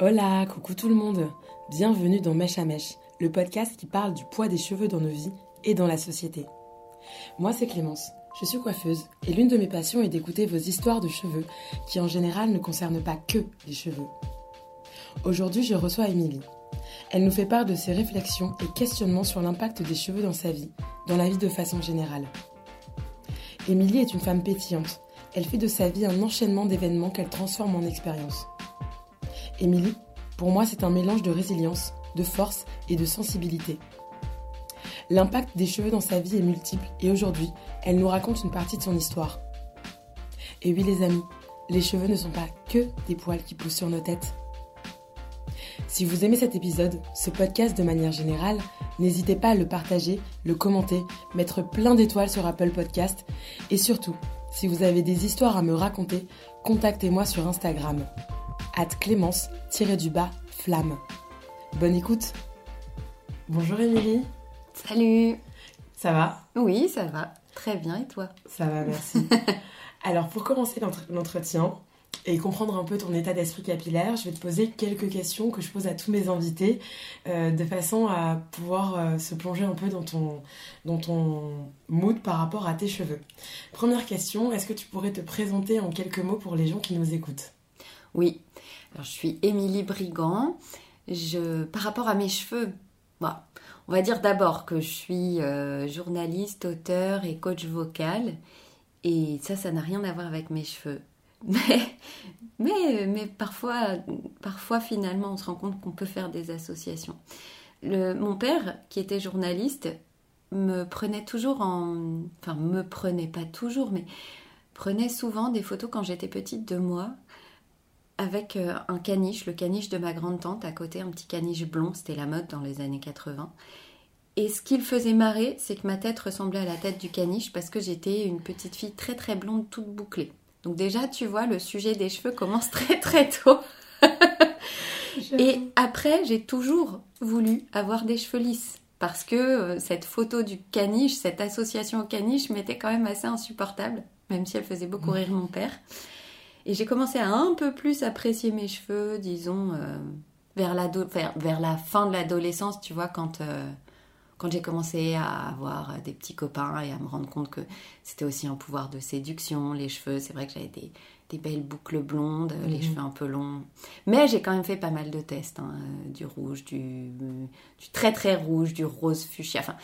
Hola, coucou tout le monde. Bienvenue dans Mèche à Mèche, le podcast qui parle du poids des cheveux dans nos vies et dans la société. Moi, c'est Clémence. Je suis coiffeuse et l'une de mes passions est d'écouter vos histoires de cheveux qui en général ne concernent pas que les cheveux. Aujourd'hui, je reçois Émilie. Elle nous fait part de ses réflexions et questionnements sur l'impact des cheveux dans sa vie, dans la vie de façon générale. Émilie est une femme pétillante. Elle fait de sa vie un enchaînement d'événements qu'elle transforme en expérience. Émilie, pour moi, c'est un mélange de résilience, de force et de sensibilité. L'impact des cheveux dans sa vie est multiple et aujourd'hui, elle nous raconte une partie de son histoire. Et oui les amis, les cheveux ne sont pas que des poils qui poussent sur nos têtes. Si vous aimez cet épisode, ce podcast de manière générale, n'hésitez pas à le partager, le commenter, mettre plein d'étoiles sur Apple Podcast et surtout, si vous avez des histoires à me raconter, contactez-moi sur Instagram at clémence-du-bas flamme. Bonne écoute Bonjour Émilie Salut Ça va? Oui, ça va. Très bien, et toi? Ça va, merci. Alors pour commencer l'entretien et comprendre un peu ton état d'esprit capillaire, je vais te poser quelques questions que je pose à tous mes invités euh, de façon à pouvoir euh, se plonger un peu dans ton, dans ton mood par rapport à tes cheveux. Première question, est-ce que tu pourrais te présenter en quelques mots pour les gens qui nous écoutent? Oui, alors, je suis Émilie Brigand. Par rapport à mes cheveux, bah, on va dire d'abord que je suis euh, journaliste, auteur et coach vocal. Et ça, ça n'a rien à voir avec mes cheveux. Mais, mais, parfois, parfois, finalement, on se rend compte qu'on peut faire des associations. Mon père, qui était journaliste, me prenait toujours en... Enfin, me prenait pas toujours, mais prenait souvent des photos quand j'étais petite de moi avec euh, un caniche, le caniche de ma grande-tante à côté, un petit caniche blond, c'était la mode dans les années 80. Et ce qui le faisait marrer, c'est que ma tête ressemblait à la tête du caniche parce que j'étais une petite fille très très blonde, toute bouclée. Donc déjà, tu vois, le sujet des cheveux commence très très tôt. Et après, j'ai toujours voulu avoir des cheveux lisses parce que euh, cette photo du caniche, cette association au caniche m'était quand même assez insupportable, même si elle faisait beaucoup rire mon père. Et j'ai commencé à un peu plus apprécier mes cheveux, disons, euh, vers, la vers, la fin de l'adolescence, tu vois, quand, euh, quand j'ai commencé à avoir des petits copains et à me rendre compte que c'était aussi un pouvoir de séduction, les cheveux. C'est vrai que j'avais des, des, belles boucles blondes, les mhm. cheveux un peu longs. Mais j'ai quand même fait pas mal de tests, hein, du rouge, du, du très très rouge, du rose fuchsia. Enfin,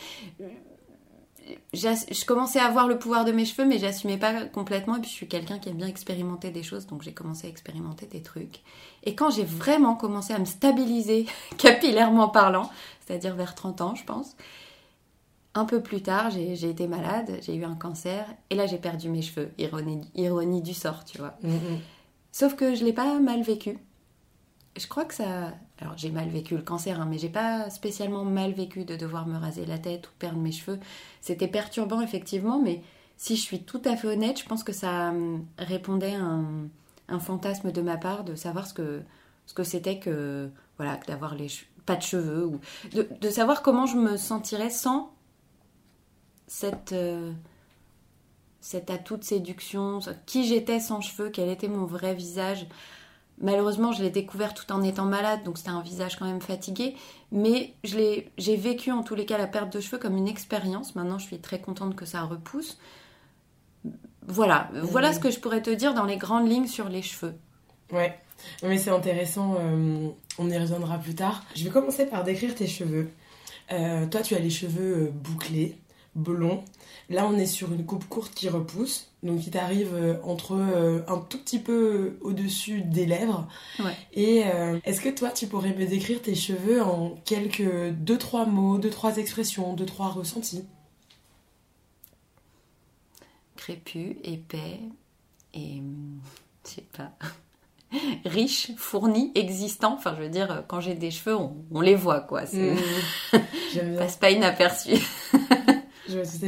je commençais à avoir le pouvoir de mes cheveux, mais j'assumais pas complètement. Et puis je suis quelqu'un qui aime bien expérimenter des choses, donc j'ai commencé à expérimenter des trucs. Et quand j'ai vraiment commencé à me stabiliser, capillairement parlant, c'est-à-dire vers 30 ans, je pense, un peu plus tard, j'ai été malade, j'ai eu un cancer, et là j'ai perdu mes cheveux. Ironie, ironie du sort, tu vois. Mm-hmm. Sauf que je l'ai pas mal vécu. Je crois que ça, alors j'ai mal vécu le cancer, hein, mais j'ai pas spécialement mal vécu de devoir me raser la tête ou perdre mes cheveux. C'était perturbant effectivement, mais si je suis tout à fait honnête, je pense que ça hum, répondait à un, fantasme de ma part de savoir ce que ce que c'était que voilà d'avoir les pas de cheveux ou de, savoir comment je me sentirais sans cette euh, cet atout de séduction, qui j'étais sans cheveux, quel était mon vrai visage. Malheureusement, je l'ai découvert tout en étant malade, donc c'était un visage quand même fatigué. Mais j'ai vécu en tous les cas la perte de cheveux comme une expérience. Maintenant, je suis très contente que ça repousse. Voilà, voilà ce que je pourrais te dire dans les grandes lignes sur les cheveux. Ouais, mais c'est intéressant, euh, on y reviendra plus tard. Je vais commencer par décrire tes cheveux. Euh, toi, tu as les cheveux euh, bouclés, blonds. Là, on est sur une coupe courte qui repousse, donc qui t'arrive euh, entre euh, un tout petit peu au-dessus des lèvres. Et euh, est-ce que toi, tu pourrais me décrire tes cheveux en quelques deux trois mots, deux trois expressions, deux trois ressentis? Crépus, épais et je sais pas riche, fourni, existant. Enfin, je veux dire, quand j'ai des cheveux, on, les voit, quoi. C'est mmh. passe pas inaperçu.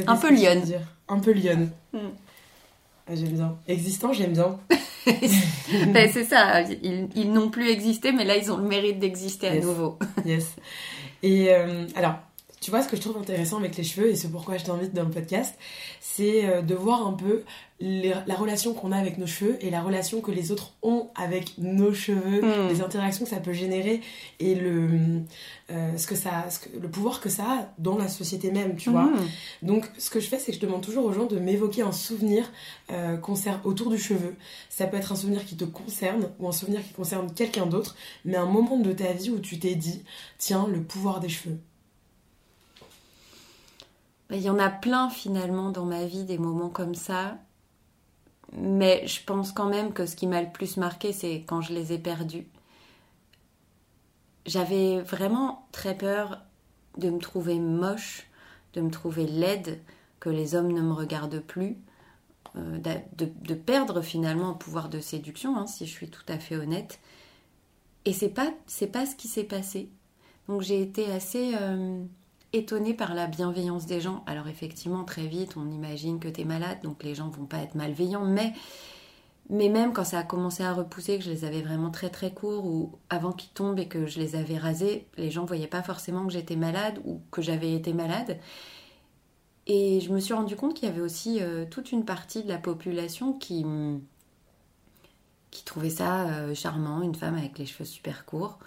un peu lionne. Un peu lionne. j'aime bien. Existant, j'aime bien. ben, c'est ça, ils, n'ont plus existé, mais là ils ont le mérite d'exister à nouveau. yes. Et euh, alors, tu vois, ce que je trouve intéressant avec les cheveux, et c'est pourquoi je t'invite dans le podcast, c'est euh, de voir un peu la relation qu'on a avec nos cheveux et la relation que les autres ont avec nos cheveux, hmm. les interactions que ça peut générer et le, euh, ce que ça, le pouvoir que ça a dans la société même, tu vois. Hmm. Donc, ce que je fais, c'est que je demande toujours aux gens de m'évoquer un souvenir euh, autour du cheveu. Ça peut être un souvenir qui te concerne ou un souvenir qui concerne quelqu'un d'autre, mais un moment de ta vie où tu t'es dit, tiens, le pouvoir des cheveux. Il y en a plein finalement dans ma vie, des moments comme ça. Mais je pense quand même que ce qui m'a le plus marqué, c'est quand je les ai perdus. J'avais vraiment très peur de me trouver moche, de me trouver laide, que les hommes ne me regardent plus, euh, de, perdre finalement un pouvoir de séduction, hein, si je suis tout à fait honnête. Et c'est pas pas ce qui s'est passé. Donc j'ai été assez euh, étonnée par la bienveillance des gens. Alors effectivement, très vite, on imagine que tu es malade, donc les gens vont pas être malveillants, mais, mais même quand ça a commencé à repousser, que je les avais vraiment très très courts, ou avant qu'ils tombent et que je les avais rasés, les gens voyaient pas forcément que j'étais malade ou que j'avais été malade. Et je me suis rendu compte qu'il y avait aussi euh, toute une partie de la population qui, qui trouvait ça euh, charmant, une femme avec les cheveux super courts.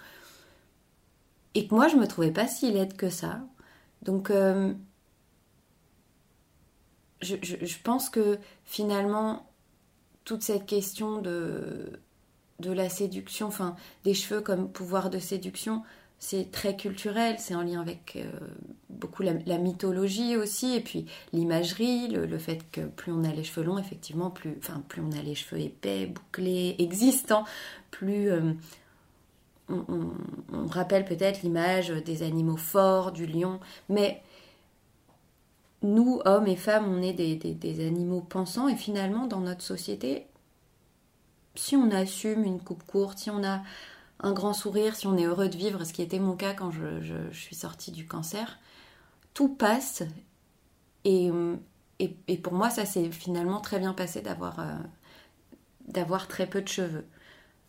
Et que moi, je me trouvais pas si laide que ça. Donc, euh, je, pense que finalement, toute cette question de, la séduction, enfin, des cheveux comme pouvoir de séduction, c'est très culturel, c'est en lien avec euh, beaucoup la, mythologie aussi, et puis l'imagerie, le, fait que plus on a les cheveux longs, effectivement, plus, enfin, plus on a les cheveux épais, bouclés, existants, plus euh, on, rappelle peut-être l'image des animaux forts, du lion, mais nous, hommes et femmes, on est des, animaux pensants et finalement, dans notre société, si on assume une coupe courte, si on a un grand sourire, si on est heureux de vivre, ce qui était mon cas quand je, suis sortie du cancer, tout passe. Et, pour moi, ça s'est finalement très bien passé euh, d'avoir très peu de cheveux.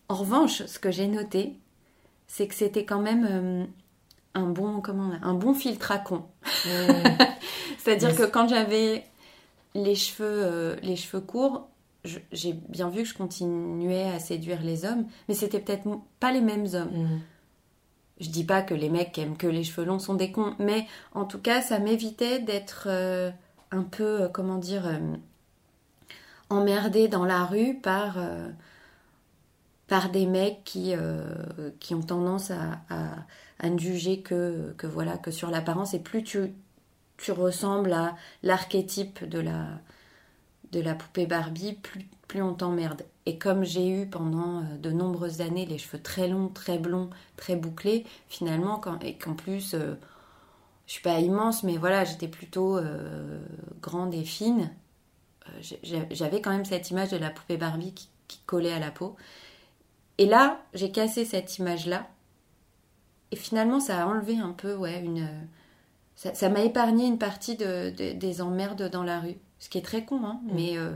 En revanche, ce que j'ai noté, c'est que c'était quand même euh, un bon comment un bon filtre à con. C'est-à-dire que quand j'avais les cheveux euh, les cheveux courts, j'ai bien vu que je continuais à séduire les hommes, mais c'était peut-être pas les mêmes hommes. Mm. Je dis pas que les mecs qui aiment que les cheveux longs sont des cons, mais en tout cas, ça m'évitait d'être euh, un peu, comment dire, emmerdée dans la rue par par des mecs qui, euh, qui ont tendance à, à, ne juger que, voilà, que sur l'apparence. Et plus tu, ressembles à l'archétype de la, poupée Barbie, plus, plus on t'emmerde. Et comme j'ai eu pendant euh, de nombreuses années les cheveux très longs, très blonds, très bouclés, finalement, et qu'en plus, euh, je suis pas immense, mais voilà, j'étais plutôt grande et fine, j'avais quand même cette image de la poupée Barbie qui, qui collait à la peau. Et là, j'ai cassé cette image-là. Et finalement, ça a enlevé un peu, ouais, une. Ça m'a épargné une partie de, des emmerdes dans la rue. Ce qui est très con, hein, mm. mais, euh,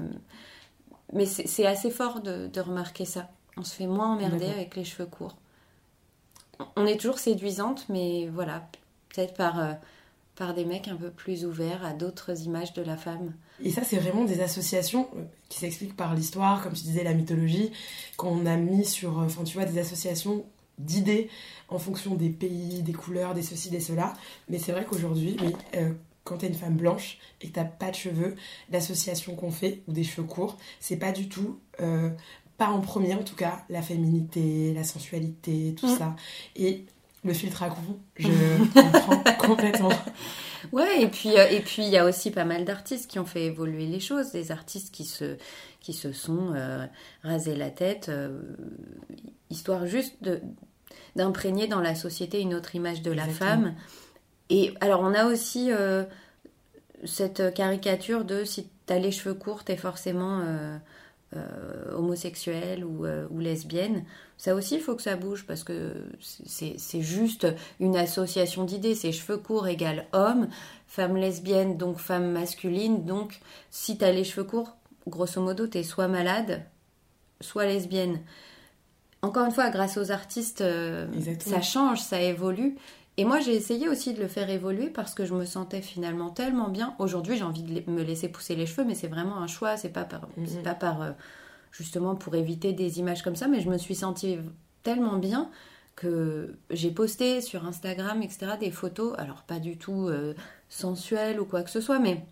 mais c'est assez fort de, remarquer ça. On se fait moins emmerder avec les cheveux courts. On est toujours séduisante, mais voilà, peut-être par. Euh, par des mecs un peu plus ouverts à d'autres images de la femme. Et ça, c'est vraiment des associations euh, qui s'expliquent par l'histoire, comme tu disais, la mythologie, qu'on a mis sur, euh, enfin, tu vois, des associations d'idées en fonction des pays, des couleurs, des ceci, des cela. Mais c'est vrai qu'aujourd'hui, oui, euh, quand t'es une femme blanche et que t'as pas de cheveux, l'association qu'on fait, ou des cheveux courts, c'est pas du tout, pas en premier en tout cas, la féminité, la sensualité, tout mm. ça. Et le filtre à coup, je comprends complètement. Ouais, et puis euh, et puis il y a aussi pas mal d'artistes qui ont fait évoluer les choses, des artistes qui se qui se sont euh, rasés la tête, euh, histoire juste d'imprégner dans la société une autre image de la femme. Et alors on a aussi cette caricature de si t'as les cheveux courts, t'es forcément euh, ou, euh, ou, lesbienne. Ça aussi, il faut que ça bouge parce que c'est juste une association d'idées. C'est cheveux courts égale homme, femme lesbienne donc femme masculine. Donc si tu as les cheveux courts, grosso modo, tu es soit malade, soit lesbienne. Encore une fois, grâce aux artistes, euh, ça change, ça évolue. Et moi, j'ai essayé aussi de le faire évoluer parce que je me sentais finalement tellement bien. Aujourd'hui, j'ai envie de me laisser pousser les cheveux, mais c'est vraiment un choix. C'est pas par, c'est pas par euh, justement pour éviter des images comme ça, mais je me suis sentie tellement bien que j'ai posté sur Instagram, etc., des photos, alors pas du tout euh, sensuelles ou quoi que ce soit, mais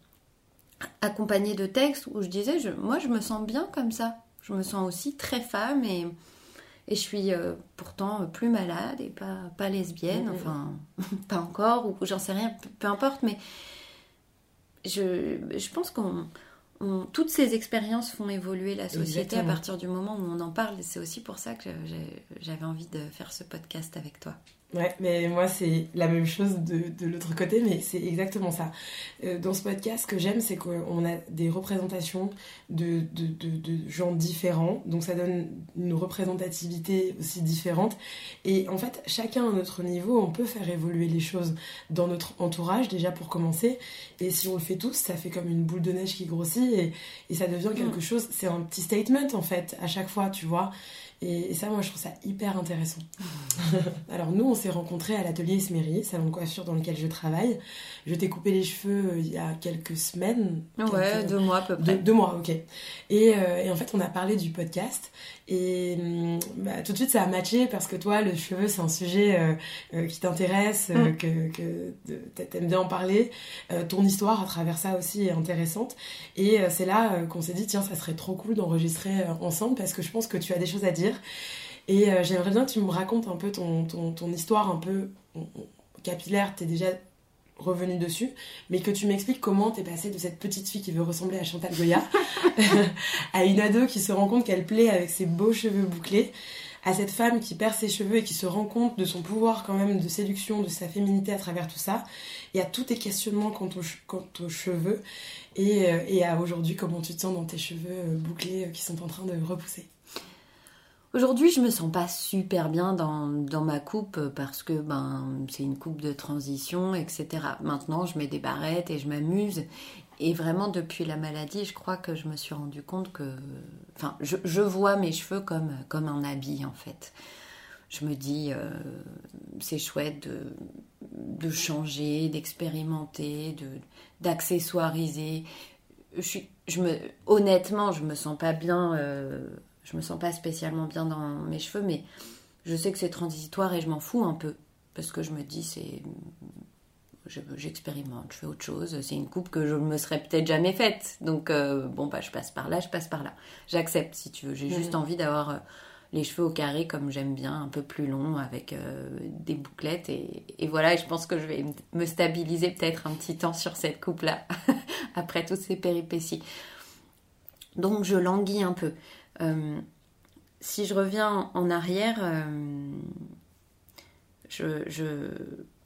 accompagnées de textes où je disais, je, moi, je me sens bien comme ça. Je me sens aussi très femme et et je suis euh, pourtant plus malade et pas, pas lesbienne, enfin, pas encore, ou j'en sais rien, peu, importe, mais je, je pense qu'on. Toutes ces expériences font évoluer la société à partir du moment où on en parle. C'est aussi pour ça que j'avais envie de faire ce podcast avec toi. Ouais, mais moi c'est la même chose de, de l'autre côté, mais c'est exactement ça. Euh, dans ce podcast, ce que j'aime, c'est qu'on a des représentations de, de, de, gens différents, donc ça donne une représentativité aussi différente. Et en fait, chacun à notre niveau, on peut faire évoluer les choses dans notre entourage, déjà pour commencer. Et si on le fait tous, ça fait comme une boule de neige qui grossit et, et ça devient quelque mm. chose, c'est un petit statement en fait, à chaque fois, tu vois. Et, ça, moi, je trouve ça hyper intéressant. Alors, nous, on s'est rencontrés à l'atelier Esméry, salon de coiffure dans lequel je travaille. Je t'ai coupé les cheveux euh, il y a quelques semaines. Ouais, deux mois à peu près. Deux, mois, ok. Et, euh, et, en fait, on a parlé du podcast. Et hum, bah, tout de suite, ça a matché parce que toi, le cheveu, c'est un sujet euh, qui t'intéresse, mm. que, que t'aimes bien en parler. ton histoire à travers ça aussi est intéressante. Et c'est là qu'on s'est dit, tiens, ça serait trop cool d'enregistrer ensemble parce que je pense que tu as des choses à dire et euh, j'aimerais bien que tu me racontes un peu ton, ton, histoire un peu capillaire, tu es déjà revenu dessus, mais que tu m'expliques comment t'es passée de cette petite fille qui veut ressembler à Chantal Goya à une ado qui se rend compte qu'elle plaît avec ses beaux cheveux bouclés, à cette femme qui perd ses cheveux et qui se rend compte de son pouvoir quand même de séduction, de sa féminité à travers tout ça, et à tous tes questionnements quant aux, cheveux, et, euh, et à aujourd'hui comment tu te sens dans tes cheveux euh, bouclés qui sont en train de repousser. Aujourd'hui, je me sens pas super bien dans, dans ma coupe parce que ben c'est une coupe de transition, etc. Maintenant, je mets des barrettes et je m'amuse. Et vraiment, depuis la maladie, je crois que je me suis rendu compte que. Enfin, je, je vois mes cheveux comme, comme un habit, en fait. Je me dis, euh, c'est chouette de, de changer, d'expérimenter, de, d'accessoiriser. Je je me, honnêtement, je me sens pas bien. Euh, je me sens pas spécialement bien dans mes cheveux, mais je sais que c'est transitoire et je m'en fous un peu. Parce que je me dis, c'est. J'expérimente, je fais autre chose. C'est une coupe que je me serais peut-être jamais faite. Donc, euh, bon, bah, je passe par là, je passe par là. J'accepte si tu veux. J'ai juste envie d'avoir euh, les cheveux au carré comme j'aime bien, un peu plus longs, avec euh, des bouclettes. Et, et, voilà, je pense que je vais me stabiliser peut-être un petit temps sur cette coupe-là, après toutes ces péripéties. Donc, je languis un peu. Euh, si je reviens en arrière, euh, je, je,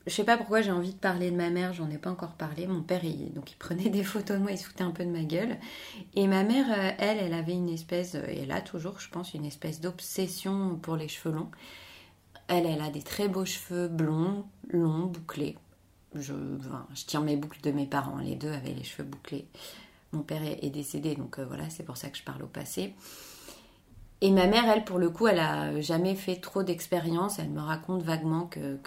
je sais pas pourquoi j'ai envie de parler de ma mère, j'en ai pas encore parlé. Mon père, il, donc il prenait des photos de moi, il se foutait un peu de ma gueule. Et ma mère, euh, elle, elle avait une espèce, et elle a toujours, je pense, une espèce d'obsession pour les cheveux longs. Elle, elle a des très beaux cheveux blonds, longs, bouclés. Je, je tiens mes boucles de mes parents, les deux avaient les cheveux bouclés. Mon père est, décédé, donc voilà, c'est pour ça que je parle au passé. Et ma mère, elle, pour le coup, elle a jamais fait trop d'expérience. Elle me raconte vaguement que,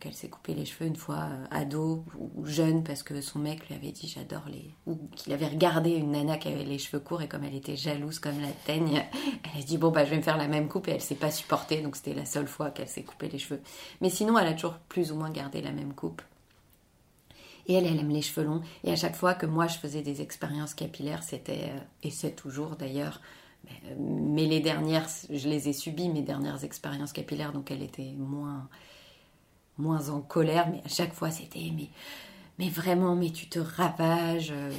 qu'elle s'est coupé les cheveux une fois euh, ado ou jeune parce que son mec lui avait dit j'adore les. ou qu'il avait regardé une nana qui avait les cheveux courts et comme elle était jalouse comme la teigne, elle a dit bon bah je vais me faire la même coupe et elle s'est pas supportée donc c'était la seule fois qu'elle s'est coupé les cheveux. Mais sinon, elle a toujours plus ou moins gardé la même coupe. Et elle, elle aime les cheveux longs. Et à chaque fois que moi je faisais des expériences capillaires, c'était, euh, et c'est toujours d'ailleurs, mais les dernières, je les ai subies, mes dernières expériences capillaires, donc elle était moins, moins en colère, mais à chaque fois c'était mais, mais vraiment, mais tu te ravages, euh,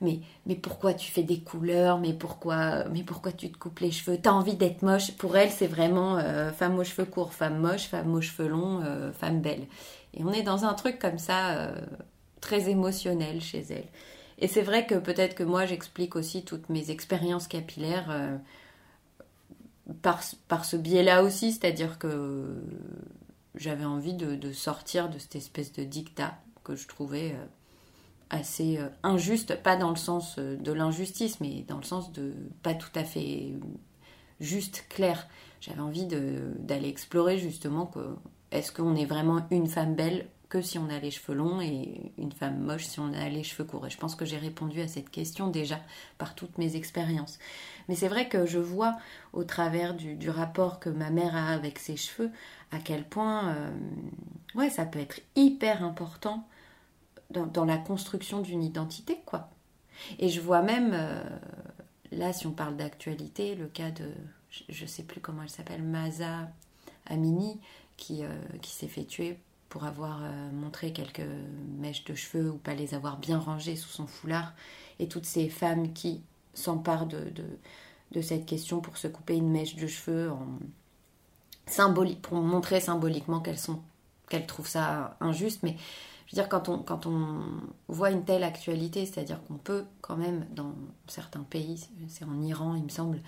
mais, mais pourquoi tu fais des couleurs, mais pourquoi, mais pourquoi tu te coupes les cheveux, t'as envie d'être moche? Pour elle, c'est vraiment euh, femme aux cheveux courts, femme moche, femme aux cheveux longs, euh, femme belle. Et on est dans un truc comme ça, très émotionnel chez elle. Et c'est vrai que peut-être que moi j'explique aussi toutes mes expériences capillaires euh, par, ce biais-là aussi, c'est-à-dire que j'avais envie de, sortir de cette espèce de dictat que je trouvais euh, assez euh, injuste, pas dans le sens de l'injustice, mais dans le sens de pas tout à fait juste, clair. J'avais envie d'aller explorer justement est-ce qu'on est vraiment une femme belle que si on a les cheveux longs et une femme moche si on a les cheveux courts. Et je pense que j'ai répondu à cette question déjà par toutes mes expériences. Mais c'est vrai que je vois au travers du, rapport que ma mère a avec ses cheveux à quel point euh, ouais, ça peut être hyper important dans, la construction d'une identité. quoi. Et je vois même, euh, là si on parle d'actualité, le cas de, je ne sais plus comment elle s'appelle, Maza Amini, qui, euh, qui s'est fait tuer pour avoir euh, montré quelques mèches de cheveux ou pas les avoir bien rangées sous son foulard, et toutes ces femmes qui s'emparent de, de, cette question pour se couper une mèche de cheveux en symbolique, pour montrer symboliquement qu'elles sont qu'elles trouvent ça injuste, mais je veux dire quand on quand on voit une telle actualité, c'est-à-dire qu'on peut quand même dans certains pays, c'est en Iran il me semble,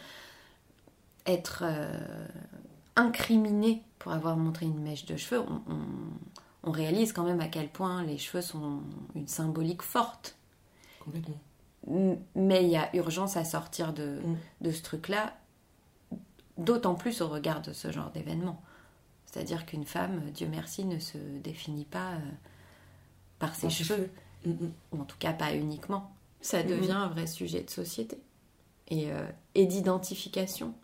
être euh, incriminé pour avoir montré une mèche de cheveux, on, réalise quand même à quel point les cheveux sont une symbolique forte. Complètement. Mais il y a urgence à sortir de, mm. ce truc-là, d'autant plus au regard de ce genre d'événement. C'est-à-dire qu'une femme, Dieu merci, ne se définit pas euh, par ses cheveux, mm, mm. ou en tout cas pas uniquement. Ça devient un vrai sujet de société et, euh, et d'identification.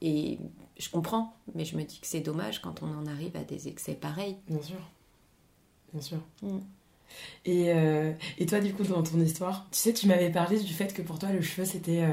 Et je comprends, mais je me dis que c'est dommage quand on en arrive à des excès pareils. Bien sûr. Bien sûr. Mm. Et, euh, et, toi, du coup, dans ton histoire, tu sais, tu m'avais parlé du fait que pour toi, le cheveu, c'était euh,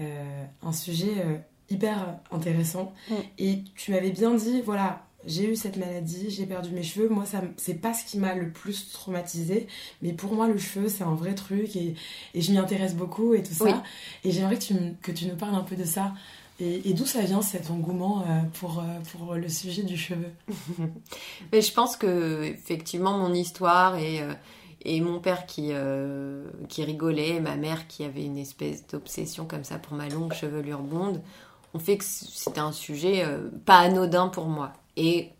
euh, un sujet hyper intéressant. Mm. Et tu m'avais bien dit, voilà, j'ai eu cette maladie, j'ai perdu mes cheveux. Moi, ça, c'est pas ce qui m'a le plus traumatisé, mais pour moi, le cheveu, c'est un vrai truc et, et je m'y intéresse beaucoup et tout ça. Et j'aimerais que tu, que tu nous parles un peu de ça. Et, d'où ça vient cet engouement euh, pour, euh, pour le sujet du cheveu? Mais je pense que effectivement mon histoire et, euh, et mon père qui, qui rigolait, ma mère qui avait une espèce d'obsession comme ça pour ma longue chevelure blonde, ont fait que c'était un sujet pas anodin pour moi. Et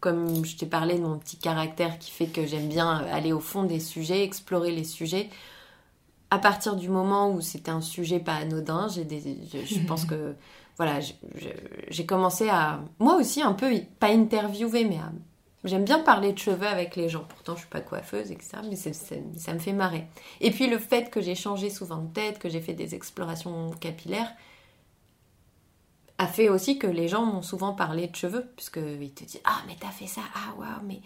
comme je t'ai parlé de mon petit caractère qui fait que j'aime bien aller au fond des sujets, explorer les sujets, à partir du moment où c'était un sujet pas anodin, j'ai des, je, pense que voilà, j'ai commencé à moi aussi un peu pas interviewer, mais j'aime bien parler de cheveux avec les gens. Pourtant, je suis pas coiffeuse, etc. Mais ça me fait marrer. Et puis le fait que j'ai changé souvent de tête, que j'ai fait des explorations capillaires, a fait aussi que les gens m'ont souvent parlé de cheveux, puisqu'ils te disent Ah, mais t'as fait ça, ah, waouh, mais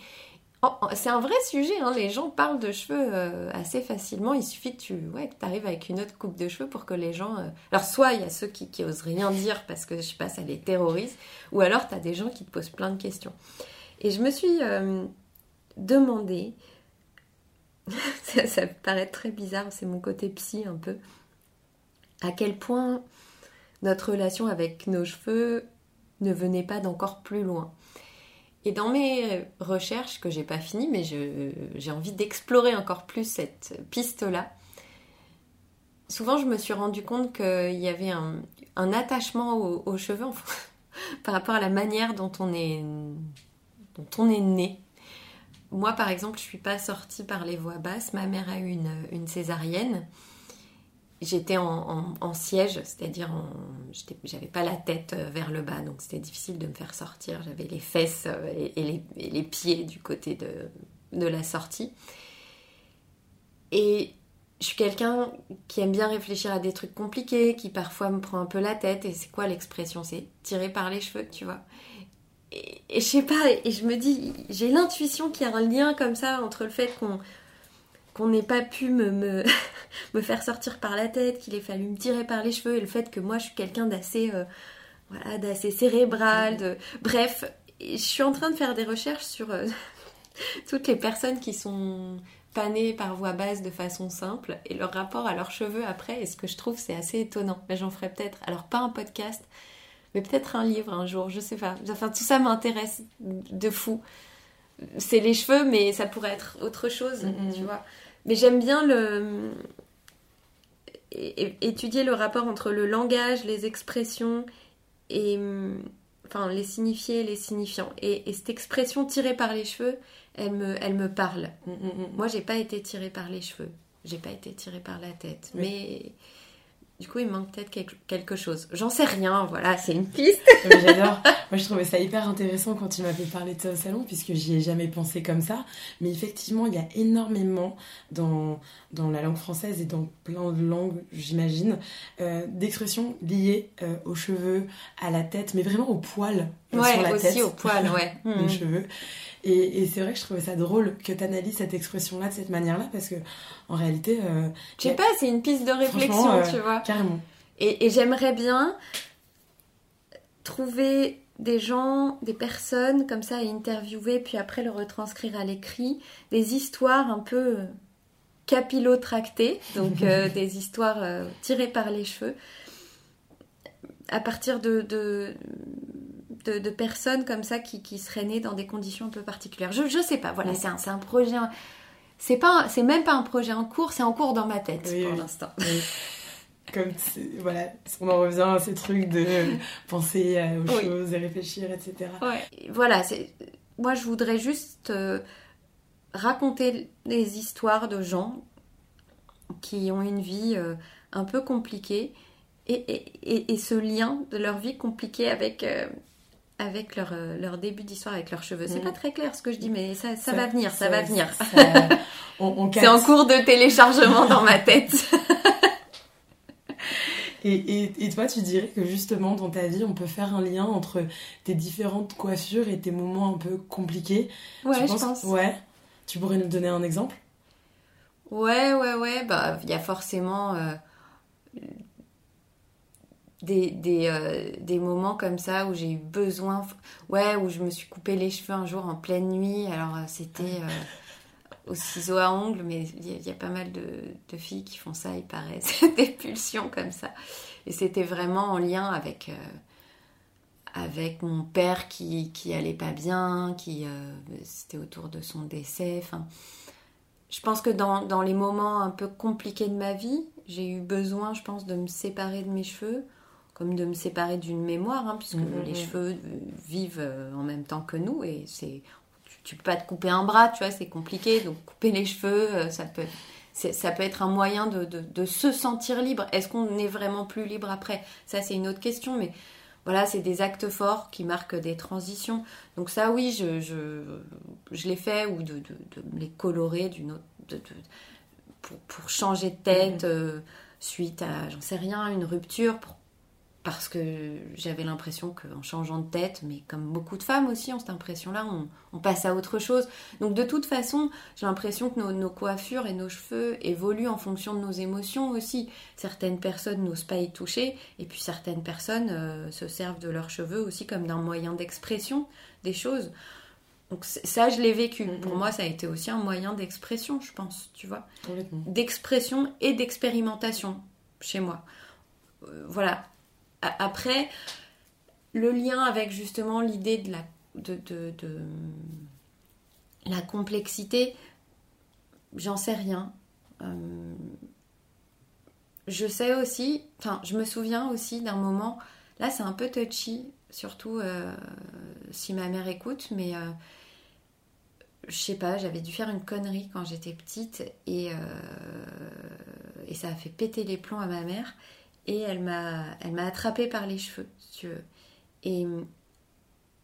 c'est un vrai sujet, hein. les gens parlent de cheveux euh, assez facilement. Il suffit que tu ouais, arrives avec une autre coupe de cheveux pour que les gens. Euh, alors, soit il y a ceux qui, qui osent rien dire parce que je sais pas, ça les terrorise, ou alors tu as des gens qui te posent plein de questions. Et je me suis euh, demandé, ça, ça paraît très bizarre, c'est mon côté psy un peu, à quel point notre relation avec nos cheveux ne venait pas d'encore plus loin. Et dans mes recherches, que j'ai pas fini, mais j'ai envie d'explorer encore plus cette piste-là, souvent je me suis rendu compte qu'il y avait un, attachement aux, cheveux par rapport à la manière dont on est, dont on est né. Moi, par exemple, je suis pas sortie par les voies basses. Ma mère a eu une césarienne j'étais en, siège, c'est-à-dire j'avais pas la tête euh, vers le bas, donc c'était difficile de me faire sortir. J'avais les fesses euh, et, les, pieds du côté de, la sortie. Et je suis quelqu'un qui aime bien réfléchir à des trucs compliqués, qui parfois me prend un peu la tête. Et c'est quoi l'expression? C'est tirer par les cheveux, tu vois. Et, et je sais pas, et je me dis, j'ai l'intuition qu'il y a un lien comme ça entre le fait qu'on qu'on n'ait pas pu me, me, faire sortir par la tête, qu'il ait fallu me tirer par les cheveux, et le fait que moi je suis quelqu'un d'assez euh, voilà, d'assez cérébral, de... bref, je suis en train de faire des recherches sur euh, toutes les personnes qui sont panées par voie basse de façon simple et leur rapport à leurs cheveux après, et ce que je trouve c'est assez étonnant. Mais j'en ferai peut-être, alors pas un podcast, mais peut-être un livre un jour, je sais pas. Enfin, tout ça m'intéresse de fou. C'est les cheveux, mais ça pourrait être autre chose, tu vois. Mais j'aime bien le étudier le rapport entre le langage, les expressions et enfin les signifiés les signifiants. Et, cette expression tirée par les cheveux, elle me, elle me parle. Mm, mm, mm. Moi, j'ai pas été tirée par les cheveux, j'ai pas été tirée par la tête, mais Du coup, il manque peut-être quelque chose. J'en sais rien, voilà, c'est une piste. J'adore. Moi, je trouvais ça hyper intéressant quand tu m'avais parlé de ça au salon, puisque j'y ai jamais pensé comme ça. Mais effectivement, il y a énormément dans, dans la langue française et dans plein de langues, j'imagine, euh, d'expressions liées euh, aux cheveux, à la tête, mais vraiment au poil euh, ouais, sur la aussi au poil, ouais. les hmm. cheveux. Et, et c'est vrai que je trouvais ça drôle que tu analyses cette expression-là de cette manière-là, parce que en réalité. Euh, je sais pas, c'est une piste de réflexion, euh, tu vois. Carrément. Et, et j'aimerais bien trouver des gens, des personnes comme ça à interviewer, puis après le retranscrire à l'écrit, des histoires un peu euh, capillotractées, donc des histoires tirées par les cheveux, à partir de, de, de, personnes comme ça qui, qui, seraient nées dans des conditions un peu particulières. Je, je sais pas, voilà, c'est un, un, projet. C'est pas, c'est même pas un projet en cours, c'est en cours dans ma tête pour l'instant. Comme voilà, on en revient à ces trucs de penser aux choses et réfléchir, etc. Voilà, moi je voudrais juste euh, raconter des histoires de gens qui ont une vie euh, un peu compliquée et, et, et, ce lien de leur vie compliquée avec, euh, avec leur, euh, leur début d'histoire avec leurs cheveux. C'est mm. pas très clair ce que je dis, mais ça, ça, va venir, ça, va venir. C'est en cours de téléchargement dans ma tête. Et, et, et, toi, tu dirais que justement, dans ta vie, on peut faire un lien entre tes différentes coiffures et tes moments un peu compliqués? Ouais, je pense. Ouais. Tu pourrais nous donner un exemple? Ouais, ouais, ouais. Bah, il y a forcément euh, des, des, euh, des, moments comme ça où j'ai eu besoin, ouais, où je me suis coupé les cheveux un jour en pleine nuit. Alors euh, c'était euh, au ciseau à ongles, mais il y, a pas mal de, de, filles qui font ça, il paraît, des pulsions comme ça. Et c'était vraiment en lien avec, avec mon père qui, qui allait pas bien, qui c'était autour de son décès. Enfin, je pense que dans, dans les moments un peu compliqués de ma vie, j'ai eu besoin, je pense, de me séparer de mes cheveux comme de me séparer d'une mémoire, hein, puisque mm, mm, les cheveux euh, vivent euh, en même temps que nous et c'est tu, peux pas te couper un bras, tu vois, c'est compliqué. Donc couper les cheveux, euh, ça peut ça peut être un moyen de, de, se sentir libre. Est-ce qu'on est vraiment plus libre après? Ça, c'est une autre question, mais voilà, c'est des actes forts qui marquent des transitions. Donc ça, oui, je, je, je l'ai fait, ou de, de, les colorer d'une autre... Pour, pour, changer de tête suite à, j'en sais rien, une rupture, pour parce que j'avais l'impression qu'en changeant de tête, mais comme beaucoup de femmes aussi ont cette impression-là, on, passe à autre chose. Donc de toute façon, j'ai l'impression que nos, coiffures et nos cheveux évoluent en fonction de nos émotions aussi. Certaines personnes n'osent pas y toucher, et puis certaines personnes euh, se servent de leurs cheveux aussi comme d'un moyen d'expression des choses. Donc ça, je l'ai vécu. Mm-hmm. Pour moi, ça a été aussi un moyen d'expression, je pense, tu vois. D'expression et d'expérimentation chez moi. Euh, voilà, après, le lien avec justement l'idée de la, de, la complexité, j'en sais rien. Euh, je sais aussi, enfin, je me souviens aussi d'un moment, là c'est un peu touchy, surtout euh, si ma mère écoute, mais euh, je sais pas, j'avais dû faire une connerie quand j'étais petite et, et ça a fait péter les plombs à ma mère et elle m'a elle m'a attrapée par les cheveux si tu veux. Et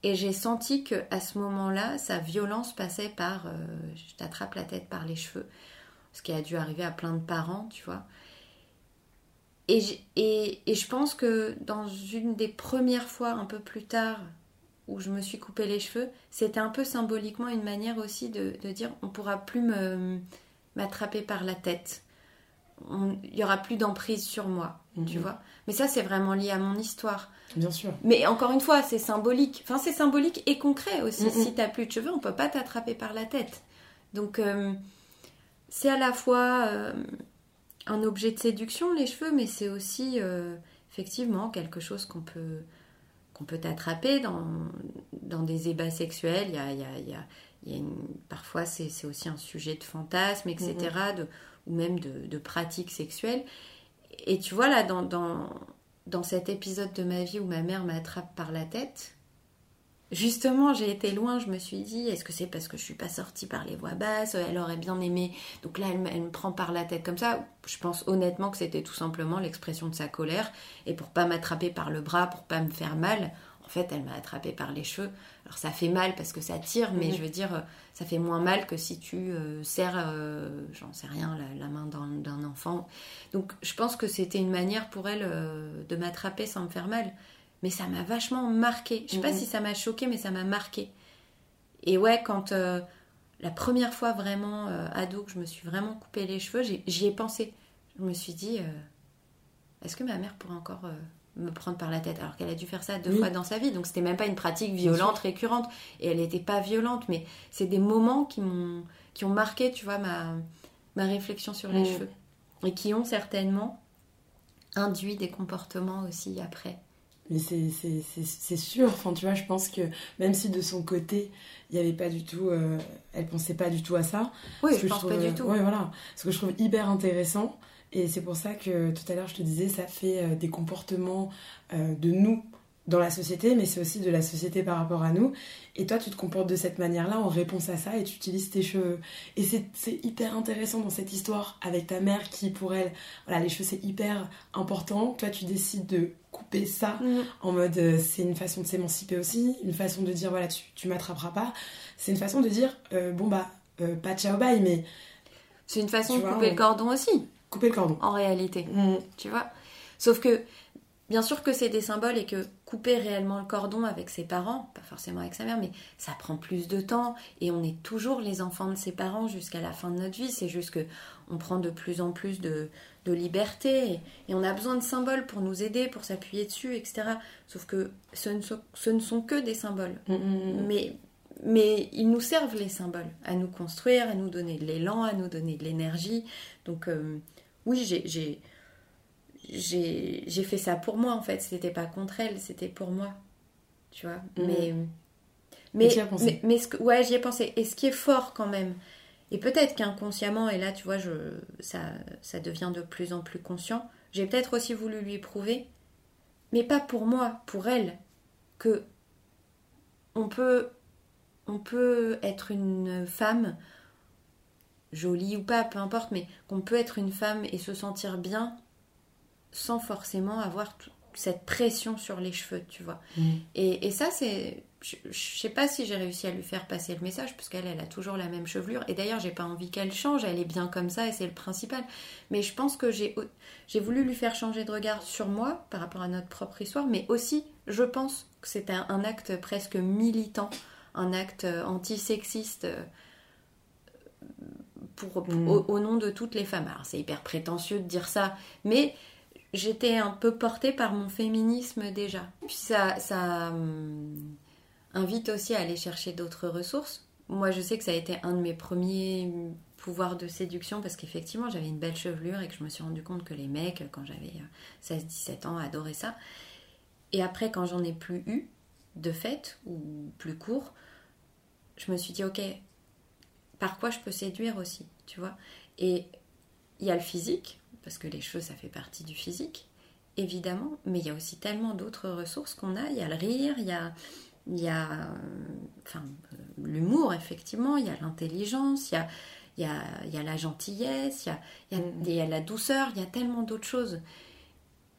et j'ai senti que à ce moment-là sa violence passait par euh, je t'attrape la tête par les cheveux. Ce qui a dû arriver à plein de parents tu vois. Et, et, et je pense que dans une des premières fois un peu plus tard où je me suis coupé les cheveux c'était un peu symboliquement une manière aussi de, dire on pourra plus m'attraper par la tête il y aura plus d'emprise sur moi tu mhm. vois. Mais ça, c'est vraiment lié à mon histoire. Bien sûr. Mais encore une fois, c'est symbolique. Enfin, c'est symbolique et concret aussi. Si tu Si plus de cheveux, on peut pas t'attraper par la tête. Donc, euh, c'est à la fois euh, un objet de séduction, les cheveux, mais c'est aussi euh, effectivement quelque chose qu'on peut qu'on peut t'attraper dans, dans des ébats sexuels. Il y a, il y a, il y a, parfois, c'est aussi un sujet de fantasme, etc., de, ou même de, pratiques sexuelles. Et tu vois, là, dans, dans, cet épisode de ma vie où ma mère m'attrape par la tête, Justement, j'ai été loin, je me suis dit, est-ce que c'est parce que je suis pas sortie par les voies basses? Elle aurait bien aimé. Donc là, elle, me prend par la tête comme ça. Je pense honnêtement que c'était tout simplement l'expression de sa colère. Et pour pas m'attraper par le bras, pour pas me faire mal, en fait, elle m'a attrapé par les cheveux. Alors ça fait mal parce que ça tire, mais mhm. je veux dire, ça fait moins mal que si tu euh, serres, euh, j'en sais rien, la, main d'un enfant. Donc je pense que c'était une manière pour elle euh, de m'attraper sans me faire mal mais ça m'a vachement marqué. Je sais pas mhm. si ça m'a choqué, mais ça m'a marqué. Et ouais, quand la première fois vraiment ado que je me suis vraiment coupé les cheveux, j'y ai, pensé. Je me suis dit, est-ce que ma mère pourrait encore me prendre par la tête Alors qu'elle a dû faire ça deux fois dans sa vie, donc c'était même pas une pratique violente, récurrente. Et elle n'était pas violente, mais c'est des moments qui m'ont qui ont marqué, tu vois, ma, ma réflexion sur les cheveux. Et qui ont certainement induit des comportements aussi après. Mais c'est sûr, enfin, tu vois, je pense que même si de son côté, il n'y avait pas du tout. Euh, elle pensait pas du tout à ça. Oui, je pense pas du tout. Ouais, voilà. Ce que je trouve hyper intéressant. Et c'est pour ça que tout à l'heure, je te disais, ça fait euh, des comportements euh, de nous dans la société, mais c'est aussi de la société par rapport à nous. Et toi, tu te comportes de cette manière-là en réponse à ça et tu utilises tes cheveux. Et c'est hyper intéressant dans cette histoire avec ta mère qui, pour elle, voilà, les cheveux c'est hyper important. Toi, tu décides de couper ça mm. en mode euh, c'est une façon de s'émanciper aussi, une façon de dire voilà, tu, tu m'attraperas pas. C'est une façon de dire euh, bon bah, euh, pas ciao bye, mais. C'est une façon de couper le cordon aussi. Couper le cordon. En réalité. Mm. Tu vois? Sauf que Bien sûr que c'est des symboles et que couper réellement le cordon avec ses parents, pas forcément avec sa mère, mais ça prend plus de temps et on est toujours les enfants de ses parents jusqu'à la fin de notre vie. C'est juste que on prend de plus en plus de, liberté et, on a besoin de symboles pour nous aider, pour s'appuyer dessus, etc. Sauf que ce ne sont, que des symboles. Mm, mm, mm. Mais, mais ils nous servent les symboles à nous construire, à nous donner de l'élan, à nous donner de l'énergie. Donc euh, oui, j'ai j'ai fait ça pour moi en fait. C'était pas contre elle, c'était pour moi. Tu vois. Mhm. Mais. Mais, mais, mais, ce que, ouais, j'y ai pensé. Et ce qui est fort quand même, et peut-être qu'inconsciemment, et là, tu vois, je, ça, ça devient de plus en plus conscient, j'ai peut-être aussi voulu lui prouver, mais pas pour moi, pour elle, que on peut, on peut être une femme, jolie ou pas, peu importe, mais qu'on peut être une femme et se sentir bien sans forcément avoir cette pression sur les cheveux, tu vois. Mm. Et, ça, c'est. Je, sais pas si j'ai réussi à lui faire passer le message, parce qu'elle, elle a toujours la même chevelure. Et d'ailleurs, j'ai pas envie qu'elle change, elle est bien comme ça, et c'est le principal. Mais je pense que j'ai, j'ai voulu lui faire changer de regard sur moi, par rapport à notre propre histoire, mais aussi, je pense que c'est un, acte presque militant, un acte antisexiste. Euh, pour, mm. au, nom de toutes les femmes. Alors c'est hyper prétentieux de dire ça, mais j'étais un peu portée par mon féminisme déjà. Puis ça, hum, invite aussi à aller chercher d'autres ressources. Moi, je sais que ça a été un de mes premiers pouvoirs de séduction parce qu'effectivement, j'avais une belle chevelure et que je me suis rendu compte que les mecs, quand j'avais 16-17 ans, adoraient ça. Et après, quand j'en ai plus eu, de fait, ou plus court, je me suis dit, ok, par quoi je peux séduire aussi, tu vois? Et il y a le physique, parce que les cheveux, ça fait partie du physique, évidemment, mais il y a aussi tellement d'autres ressources qu'on a. Il y a le rire, il y a, il y a enfin, l'humour, effectivement, il y a l'intelligence, il y a, il y, a, il y a la gentillesse, il y a, il y a, mm. il y a la douceur, il y a tellement d'autres choses.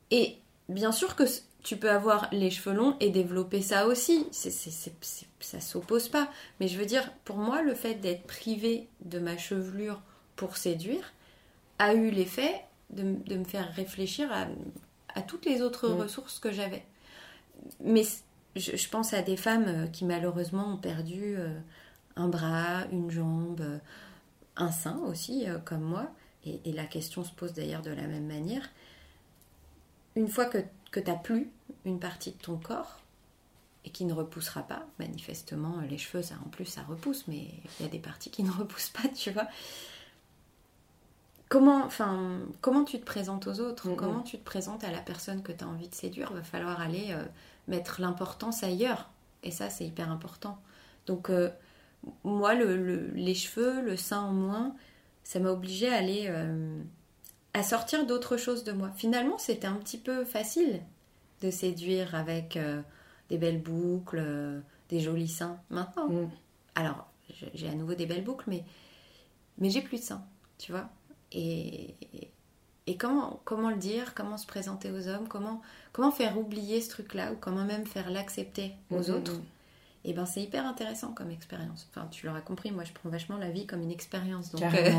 Et bien sûr que tu peux avoir les cheveux longs et développer ça aussi. C'est, c'est, ça s'oppose pas. Mais je veux dire, pour moi, le fait d'être privé de ma chevelure pour séduire a eu l'effet de, me faire réfléchir à, toutes les autres mm. ressources que j'avais. Mais je, pense à des femmes euh, qui malheureusement ont perdu euh, un bras, une jambe, euh, un sein aussi, comme moi. Et, la question se pose d'ailleurs de la même manière. Une fois que, que tu n'as plus une partie de ton corps, et qui ne repoussera pas, manifestement, les cheveux, ça en plus, ça repousse, mais il y a des parties qui ne repoussent pas, tu vois comment, enfin, comment tu te présentes aux autres, comment tu te présentes à la personne que tu as envie de séduire, va falloir aller euh, mettre l'importance ailleurs. Et ça, c'est hyper important. Donc, euh, moi, les cheveux, le sein en moins, ça m'a obligé à aller euh, à sortir d'autres choses de moi. Finalement, c'était un petit peu facile de séduire avec des belles boucles, des jolis seins maintenant. Mm. Alors, j'ai à nouveau des belles boucles, mais, mais j'ai plus de seins, tu vois. Et, et comment, comment le dire, comment se présenter aux hommes, comment, comment faire oublier ce truc-là, ou comment même faire l'accepter aux mm, autres, mm. et ben c'est hyper intéressant comme expérience. Enfin, tu l'auras compris, moi je prends vachement la vie comme une expérience. Donc, euh,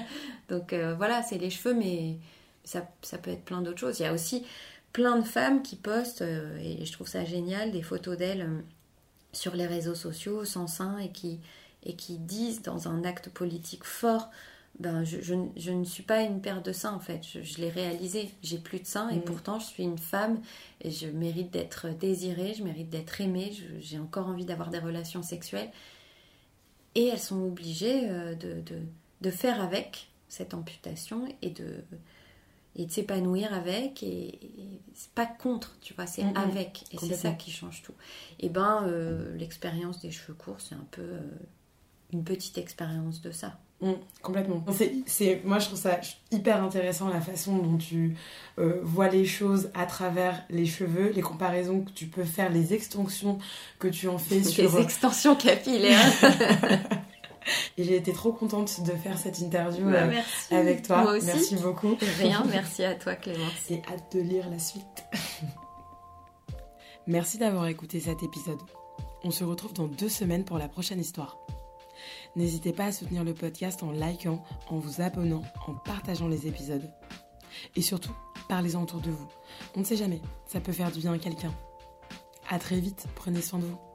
donc euh, voilà, c'est les cheveux, mais ça, ça peut être plein d'autres choses. Il y a aussi plein de femmes qui postent, euh, et je trouve ça génial, des photos d'elles sur les réseaux sociaux sans sein et qui, et qui disent dans un acte politique fort, ben je, je ne- je ne suis pas une paire de seins en fait, je, je l'ai réalisé, j'ai plus de seins et Mhm. pourtant je suis une femme et je mérite d'être désirée, je mérite d'être aimée, j'ai encore envie d'avoir des relations sexuelles. Et elles sont obligées euh, de, de, de faire avec cette amputation et de, et de s'épanouir avec. Et, et c'est pas contre, tu vois, c'est avec. Et c'est ça qui change tout. Et ben, euh, l'expérience des cheveux courts, c'est un peu euh, une petite expérience de ça. Mm, complètement. C'est, c'est, moi, je trouve ça hyper intéressant la façon dont tu euh, vois les choses à travers les cheveux, les comparaisons que tu peux faire, les extensions que tu en fais sur. Les extensions capillaires. Et j'ai été trop contente de faire cette interview Bah, euh, merci. avec toi. Moi aussi. Merci beaucoup. Rien, merci à toi Clémence. Et hâte de lire la suite. Merci d'avoir écouté cet épisode. On se retrouve dans deux semaines pour la prochaine histoire. N'hésitez pas à soutenir le podcast en likant, en vous abonnant, en partageant les épisodes. Et surtout, parlez-en autour de vous. On ne sait jamais, ça peut faire du bien à quelqu'un. À très vite, prenez soin de vous.